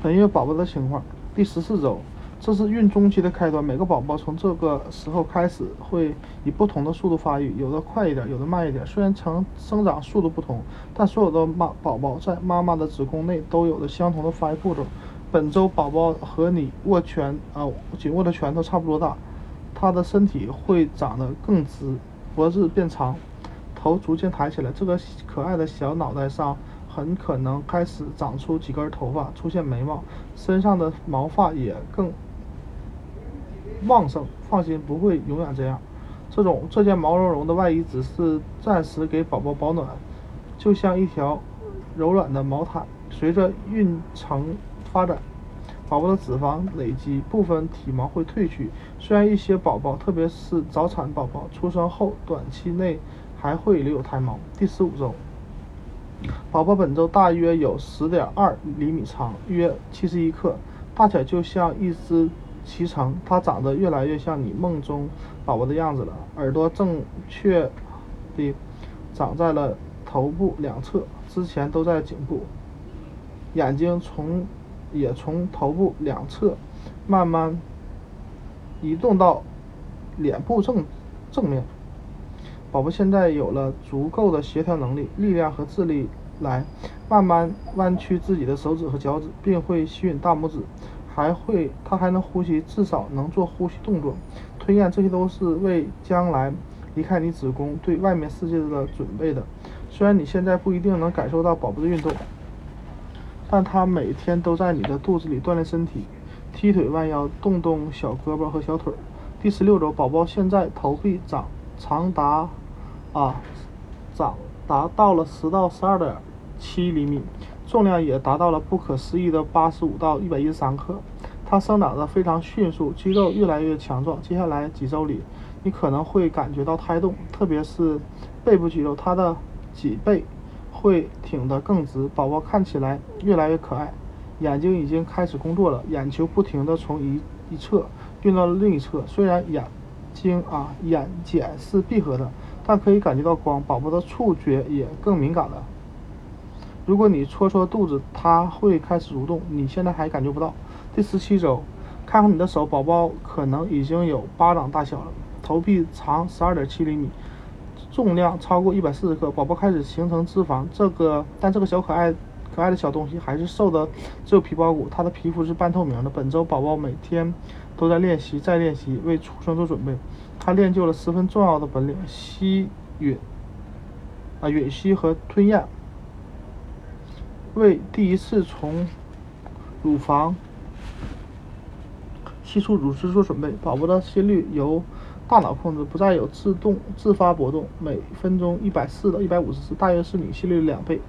本月宝宝的情况，第十四周，这是孕中期的开端。每个宝宝从这个时候开始会以不同的速度发育，有的快一点，有的慢一点。虽然成生长速度不同，但所有的妈宝宝在妈妈的子宫内都有着相同的发育步骤。本周宝宝和你握拳啊紧握的拳头差不多大，他的身体会长得更直，脖子变长，头逐渐抬起来。这个可爱的小脑袋上。很可能开始长出几根头发，出现眉毛，身上的毛发也更旺盛。放心，不会永远这样。这种这件毛茸茸的外衣只是暂时给宝宝保暖，就像一条柔软的毛毯。随着孕程发展，宝宝的脂肪累积，部分体毛会褪去。虽然一些宝宝，特别是早产宝宝出生后短期内还会留有胎毛。第十五周。宝宝本周大约有十点二厘米长，约七十一克，大小就像一只脐橙。它长得越来越像你梦中宝宝的样子了。耳朵正确地长在了头部两侧，之前都在颈部。眼睛从也从头部两侧慢慢移动到脸部正正面。宝宝现在有了足够的协调能力、力量和智力，来慢慢弯曲自己的手指和脚趾，并会吸吮大拇指，还会，他还能呼吸，至少能做呼吸动作、吞咽，这些都是为将来离开你子宫、对外面世界的准备的。虽然你现在不一定能感受到宝宝的运动，但他每天都在你的肚子里锻炼身体，踢腿、弯腰，动动小胳膊和小腿。第十六周，宝宝现在头臂长。长达啊，长达到了十到十二点七厘米，重量也达到了不可思议的八十五到一百一十三克。它生长的非常迅速，肌肉越来越强壮。接下来几周里，你可能会感觉到胎动，特别是背部肌肉，它的脊背会挺得更直。宝宝看起来越来越可爱，眼睛已经开始工作了，眼球不停地从一一侧运到另一侧。虽然眼睛啊，眼睑是闭合的，但可以感觉到光。宝宝的触觉也更敏感了。如果你戳戳肚子，它会开始蠕动。你现在还感觉不到。第十七周，看看你的手，宝宝可能已经有巴掌大小了。头臂长十二点七厘米，重量超过一百四十克。宝宝开始形成脂肪。这个，但这个小可爱可爱的小东西还是瘦的只有皮包骨。它的皮肤是半透明的。本周宝宝每天。都在练习，再练习，为出生做准备。他练就了十分重要的本领：吸吮、啊吮吸和吞咽，为第一次从乳房吸出乳汁做准备。宝宝的心率由大脑控制，不再有自动自发波动，每分钟一百四到一百五十次，大约是你心率的两倍。